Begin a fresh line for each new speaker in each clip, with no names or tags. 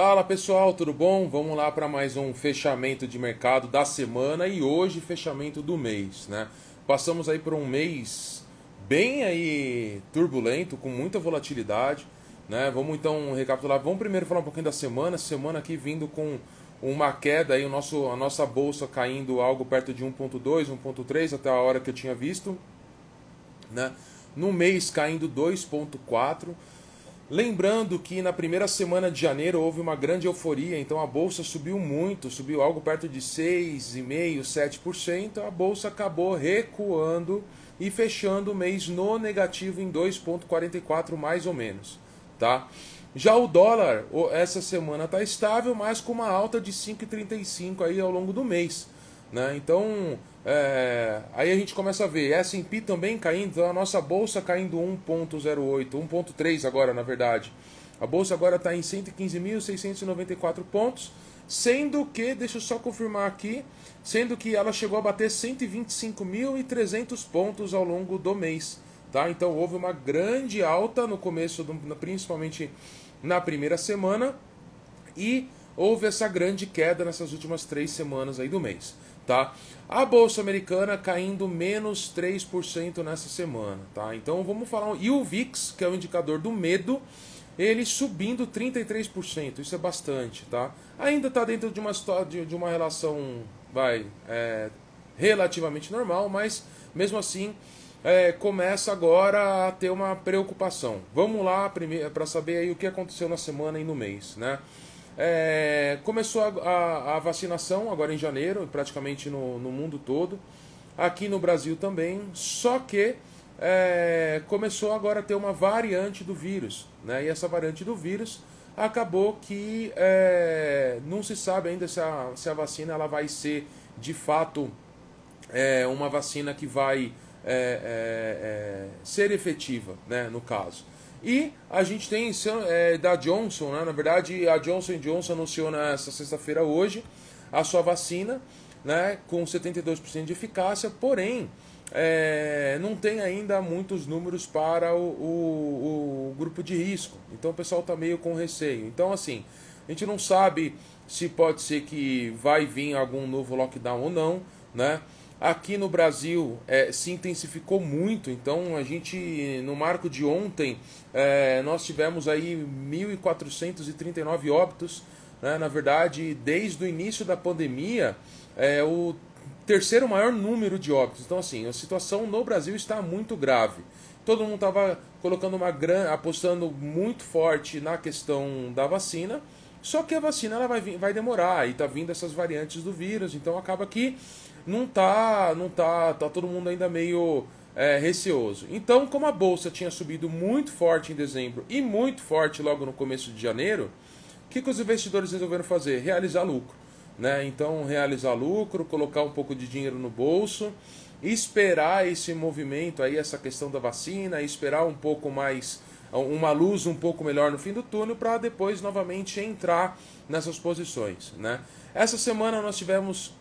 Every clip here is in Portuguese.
Fala pessoal, tudo bom? Vamos lá para mais um fechamento de mercado da semana e hoje fechamento do mês, né? Passamos aí por um mês bem aí turbulento, com muita volatilidade, né? Vamos então recapitular. Vamos primeiro falar um pouquinho da semana. Semana aqui vindo com uma queda aí, o nosso, a nossa bolsa caindo algo perto de 1.2, 1.3 até a hora que eu tinha visto, né? No mês caindo 2.4 Lembrando que na primeira semana de janeiro houve uma grande euforia, então a bolsa subiu muito, subiu algo perto de 6,5%, 7%. A bolsa acabou recuando e fechando o mês no negativo em 2,44 mais ou menos, tá? Já o dólar essa semana está estável, mas com uma alta de 5,35 aí ao longo do mês, né? Então é, aí a gente começa a ver S&P também caindo, então a nossa bolsa caindo 1.08, 1.3 agora na verdade. A bolsa agora está em 115.694 pontos, sendo que, deixa eu só confirmar aqui, sendo que ela chegou a bater 125.300 pontos ao longo do mês. Tá? Então houve uma grande alta no começo, do, principalmente na primeira semana, e houve essa grande queda nessas últimas três semanas aí do mês. Tá? A bolsa americana caindo menos 3% nessa semana, tá? Então vamos falar. E o VIX, que é o indicador do medo, ele subindo 33%. Isso é bastante, tá? Ainda está dentro de uma de, de uma relação, vai, é, relativamente normal, mas mesmo assim é, começa agora a ter uma preocupação. Vamos lá para saber aí o que aconteceu na semana e no mês, né? É, começou a, a, a, vacinação agora em janeiro, praticamente no, no, mundo todo, aqui no Brasil também, só que é, começou agora a ter uma variante do vírus, né? E essa variante do vírus acabou que é, não se sabe ainda se a, se a vacina ela vai ser de fato é, uma vacina que vai é, é, ser efetiva, né? No caso. E a gente tem é, da Johnson, né? na verdade a Johnson Johnson anunciou nessa sexta-feira hoje a sua vacina, né? com 72% de eficácia, porém é, não tem ainda muitos números para o, o, o grupo de risco. Então o pessoal está meio com receio. Então assim, a gente não sabe se pode ser que vai vir algum novo lockdown ou não, né? Aqui no Brasil é, se intensificou muito, então a gente, no marco de ontem, é, nós tivemos aí 1.439 óbitos. Né? Na verdade, desde o início da pandemia, é o terceiro maior número de óbitos. Então, assim, a situação no Brasil está muito grave. Todo mundo estava colocando uma gran... apostando muito forte na questão da vacina. Só que a vacina ela vai, vai demorar e está vindo essas variantes do vírus, então acaba que não tá, não tá, tá todo mundo ainda meio é, receoso. Então, como a bolsa tinha subido muito forte em dezembro e muito forte logo no começo de janeiro, o que, que os investidores resolveram fazer? Realizar lucro. Né? Então, realizar lucro, colocar um pouco de dinheiro no bolso, esperar esse movimento aí, essa questão da vacina, esperar um pouco mais, uma luz um pouco melhor no fim do túnel, para depois novamente entrar nessas posições. Né? Essa semana nós tivemos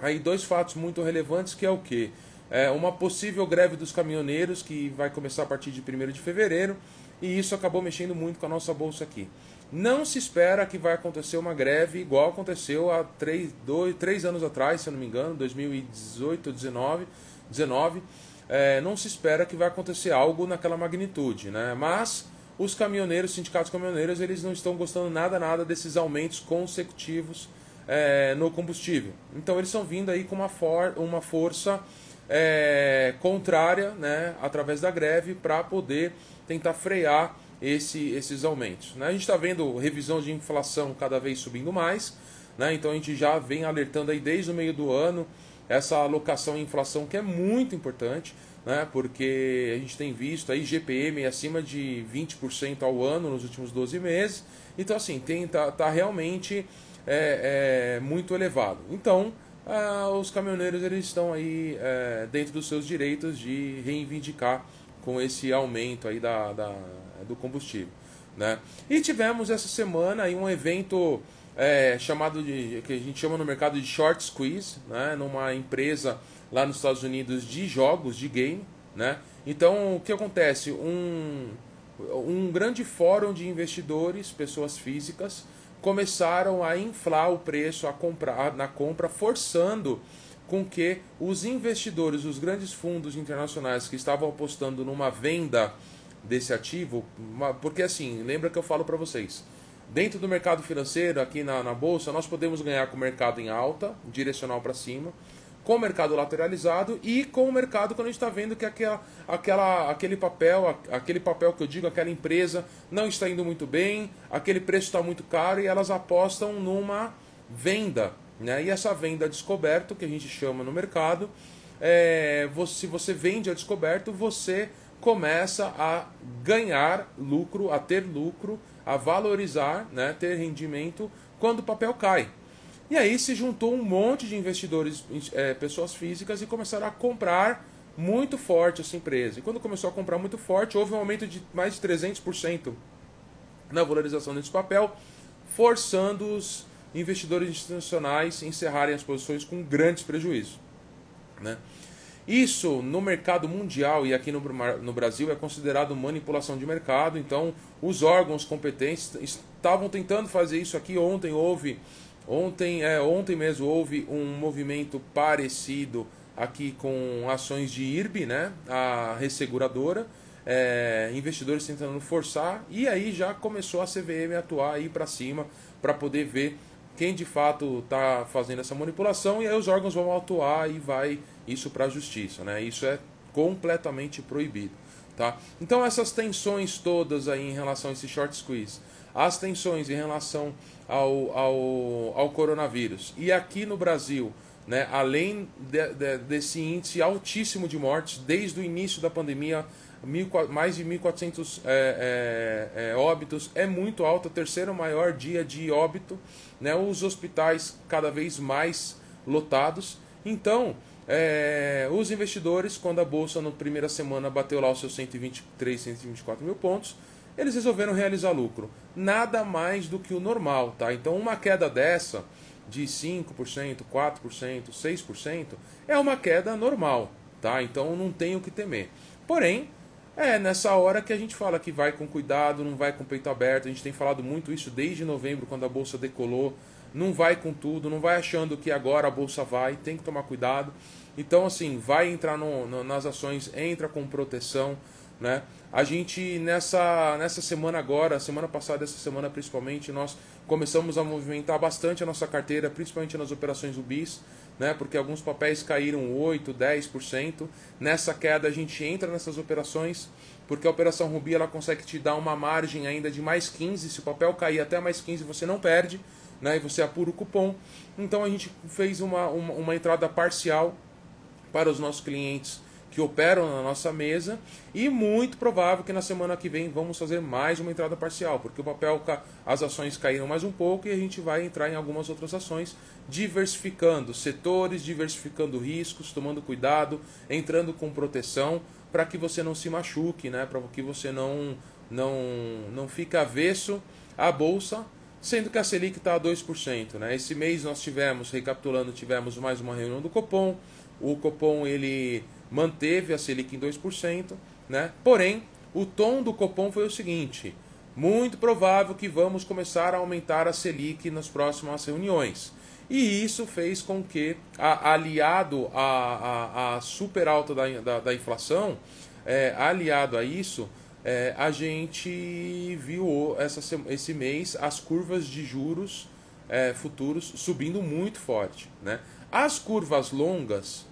aí dois fatos muito relevantes que é o que? É uma possível greve dos caminhoneiros que vai começar a partir de 1 de fevereiro e isso acabou mexendo muito com a nossa bolsa aqui. Não se espera que vai acontecer uma greve igual aconteceu há três, dois, três anos atrás, se eu não me engano, 2018, 19, 19. É, não se espera que vai acontecer algo naquela magnitude, né? Mas os caminhoneiros, sindicatos caminhoneiros, eles não estão gostando nada, nada desses aumentos consecutivos é, no combustível. Então eles estão vindo aí com uma, for uma força é, contrária, né, através da greve, para poder tentar frear esse, esses aumentos. Né? A gente está vendo revisão de inflação cada vez subindo mais, né? então a gente já vem alertando aí desde o meio do ano essa alocação em inflação que é muito importante, né? porque a gente tem visto aí GPM acima de 20% ao ano nos últimos 12 meses, então assim, tem, tá, tá realmente é, é muito elevado. Então, ah, os caminhoneiros eles estão aí é, dentro dos seus direitos de reivindicar com esse aumento aí da, da, do combustível. Né? E tivemos essa semana aí um evento é, chamado de que a gente chama no mercado de short squeeze, né? numa empresa lá nos Estados Unidos de jogos de game, né? Então o que acontece? Um, um grande fórum de investidores, pessoas físicas, começaram a inflar o preço a comprar, na compra, forçando com que os investidores, os grandes fundos internacionais que estavam apostando numa venda desse ativo, porque assim, lembra que eu falo para vocês, dentro do mercado financeiro, aqui na, na bolsa, nós podemos ganhar com o mercado em alta, direcional para cima, com o mercado lateralizado e com o mercado quando a gente está vendo que aquela, aquela, aquele papel, aquele papel que eu digo, aquela empresa não está indo muito bem, aquele preço está muito caro e elas apostam numa venda. Né? E essa venda descoberto, que a gente chama no mercado, é, você, se você vende a descoberto, você começa a ganhar lucro, a ter lucro, a valorizar, né, ter rendimento quando o papel cai. E aí se juntou um monte de investidores, é, pessoas físicas, e começaram a comprar muito forte essa empresa. E quando começou a comprar muito forte, houve um aumento de mais de 300% na valorização desse papel, forçando os investidores institucionais a encerrarem as posições com grandes prejuízos. Né? Isso no mercado mundial e aqui no, no Brasil é considerado manipulação de mercado, então os órgãos competentes estavam tentando fazer isso aqui. Ontem houve Ontem, é, ontem mesmo houve um movimento parecido aqui com ações de IRB, né, a resseguradora, é, investidores tentando forçar, e aí já começou a CVM a atuar aí para cima para poder ver quem de fato está fazendo essa manipulação, e aí os órgãos vão atuar e vai isso para a justiça. Né? Isso é completamente proibido. Tá? Então essas tensões todas aí em relação a esse short squeeze, as tensões em relação ao, ao, ao coronavírus. E aqui no Brasil, né, além de, de, desse índice altíssimo de mortes, desde o início da pandemia, mil, mais de 1.400 é, é, é, óbitos, é muito alto, terceiro maior dia de óbito, né, os hospitais cada vez mais lotados. Então, é, os investidores, quando a bolsa na primeira semana bateu lá os seus 123, 124 mil pontos, eles resolveram realizar lucro. Nada mais do que o normal, tá? Então uma queda dessa de 5%, 4%, 6% é uma queda normal, tá? Então não tem o que temer. Porém, é nessa hora que a gente fala que vai com cuidado, não vai com peito aberto. A gente tem falado muito isso desde novembro, quando a bolsa decolou. Não vai com tudo, não vai achando que agora a bolsa vai, tem que tomar cuidado. Então, assim, vai entrar no, no, nas ações, entra com proteção, né? A gente nessa, nessa semana agora, semana passada, essa semana principalmente, nós começamos a movimentar bastante a nossa carteira, principalmente nas operações UBIs, né? Porque alguns papéis caíram 8, 10%. Nessa queda a gente entra nessas operações, porque a operação Rubi ela consegue te dar uma margem ainda de mais 15, se o papel cair até mais 15, você não perde, né? E você apura o cupom. Então a gente fez uma, uma, uma entrada parcial para os nossos clientes que operam na nossa mesa e muito provável que na semana que vem vamos fazer mais uma entrada parcial, porque o papel, as ações caíram mais um pouco e a gente vai entrar em algumas outras ações, diversificando setores, diversificando riscos, tomando cuidado, entrando com proteção para que você não se machuque, né? para que você não, não, não fique avesso à bolsa, sendo que a Selic está a 2%. Né? Esse mês nós tivemos, recapitulando, tivemos mais uma reunião do Copom, o Copom ele manteve a Selic em 2%, né? Porém, o tom do Copom foi o seguinte: muito provável que vamos começar a aumentar a Selic nas próximas reuniões. E isso fez com que, aliado à, super alta da, da, da inflação, é, aliado a isso, é, a gente viu essa, esse mês as curvas de juros é, futuros subindo muito forte. Né? As curvas longas,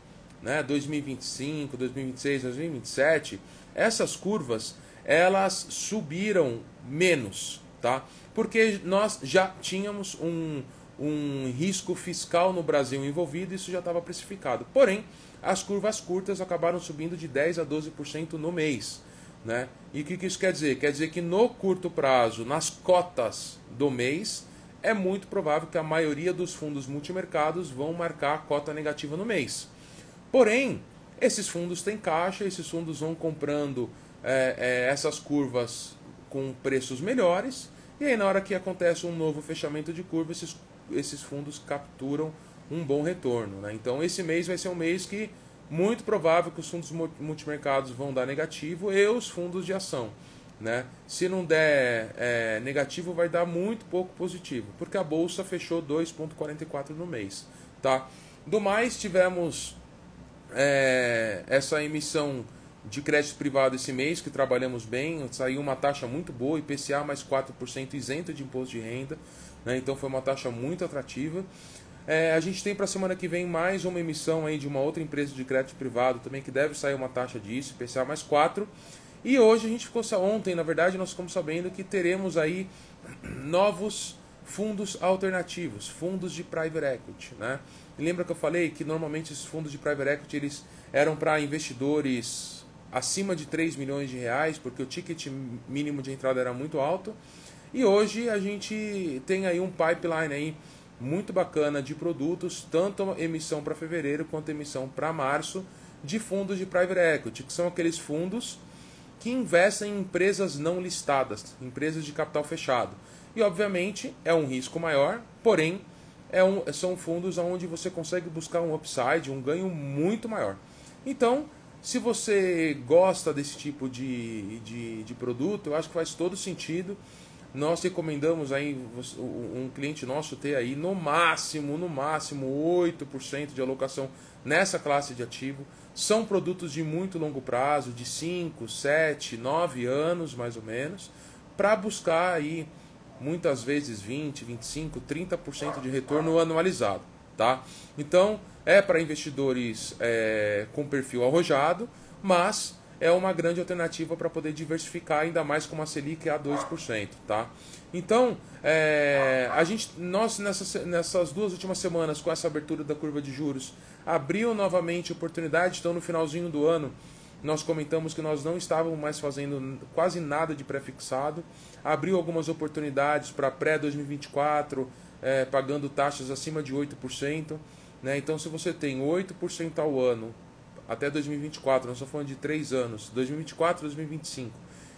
né, 2025, 2026, 2027, essas curvas elas subiram menos, tá? Porque nós já tínhamos um, um risco fiscal no Brasil envolvido e isso já estava precificado. Porém, as curvas curtas acabaram subindo de 10 a 12% no mês. Né? E o que, que isso quer dizer? Quer dizer que no curto prazo, nas cotas do mês, é muito provável que a maioria dos fundos multimercados vão marcar a cota negativa no mês. Porém, esses fundos têm caixa, esses fundos vão comprando é, é, essas curvas com preços melhores, e aí na hora que acontece um novo fechamento de curva, esses, esses fundos capturam um bom retorno. Né? Então esse mês vai ser um mês que muito provável que os fundos multimercados vão dar negativo e os fundos de ação. Né? Se não der é, negativo, vai dar muito pouco positivo, porque a bolsa fechou 2,44 no mês. Tá? Do mais, tivemos é, essa emissão de crédito privado esse mês, que trabalhamos bem, saiu uma taxa muito boa, IPCA mais 4% isento de imposto de renda, né? então foi uma taxa muito atrativa. É, a gente tem para a semana que vem mais uma emissão aí de uma outra empresa de crédito privado também, que deve sair uma taxa disso, IPCA mais 4%. E hoje a gente ficou, ontem na verdade, nós ficamos sabendo que teremos aí novos fundos alternativos, fundos de private equity, né? E lembra que eu falei que normalmente esses fundos de private equity eles eram para investidores acima de 3 milhões de reais, porque o ticket mínimo de entrada era muito alto. E hoje a gente tem aí um pipeline aí muito bacana de produtos, tanto emissão para fevereiro quanto emissão para março, de fundos de private equity, que são aqueles fundos que investem em empresas não listadas, empresas de capital fechado. E obviamente é um risco maior, porém é um, são fundos onde você consegue buscar um upside, um ganho muito maior. Então, se você gosta desse tipo de, de, de, produto, eu acho que faz todo sentido. Nós recomendamos aí um cliente nosso ter aí no máximo, no máximo 8% de alocação nessa classe de ativo. São produtos de muito longo prazo, de 5, 7, 9 anos mais ou menos, para buscar aí muitas vezes 20, 25, 30% de retorno anualizado, tá? Então, é para investidores é, com perfil arrojado, mas é uma grande alternativa para poder diversificar ainda mais com uma Selic a 2%. Tá? Então, é, a gente, nós nessas, nessas duas últimas semanas, com essa abertura da curva de juros, abriu novamente oportunidade. Então, no finalzinho do ano, nós comentamos que nós não estávamos mais fazendo quase nada de pré-fixado. Abriu algumas oportunidades para pré-2024, é, pagando taxas acima de 8%. Né? Então, se você tem 8% ao ano até 2024, nós estamos falando de 3 anos, 2024 2025,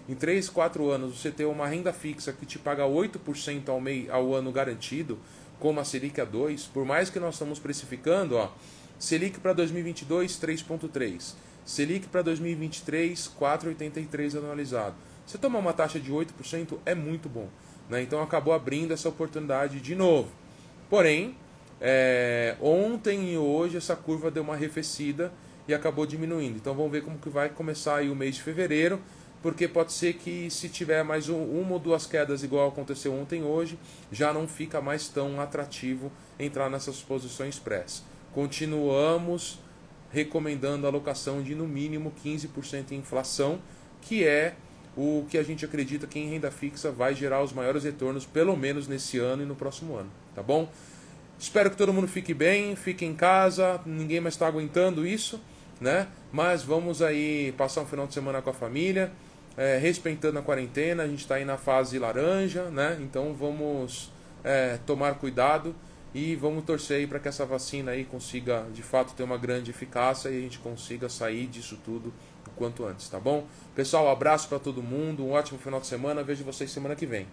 em 3, 4 anos você tem uma renda fixa que te paga 8% ao, mei, ao ano garantido, como a Selic a 2, por mais que nós estamos precificando, ó, Selic para 2022 3.3, Selic para 2023 4.83 anualizado. Você tomar uma taxa de 8% é muito bom. Né? Então acabou abrindo essa oportunidade de novo. Porém, é, ontem e hoje essa curva deu uma arrefecida e acabou diminuindo. Então vamos ver como que vai começar aí o mês de fevereiro, porque pode ser que se tiver mais um, uma ou duas quedas igual aconteceu ontem e hoje, já não fica mais tão atrativo entrar nessas posições press. Continuamos recomendando a alocação de no mínimo 15% em inflação, que é o que a gente acredita que em renda fixa vai gerar os maiores retornos, pelo menos nesse ano e no próximo ano, tá bom? Espero que todo mundo fique bem, fique em casa, ninguém mais está aguentando isso, né? Mas vamos aí passar um final de semana com a família, é, respeitando a quarentena, a gente está aí na fase laranja, né? Então vamos é, tomar cuidado e vamos torcer aí para que essa vacina aí consiga de fato ter uma grande eficácia e a gente consiga sair disso tudo o quanto antes, tá bom? Pessoal, um abraço para todo mundo, um ótimo final de semana, vejo vocês semana que vem.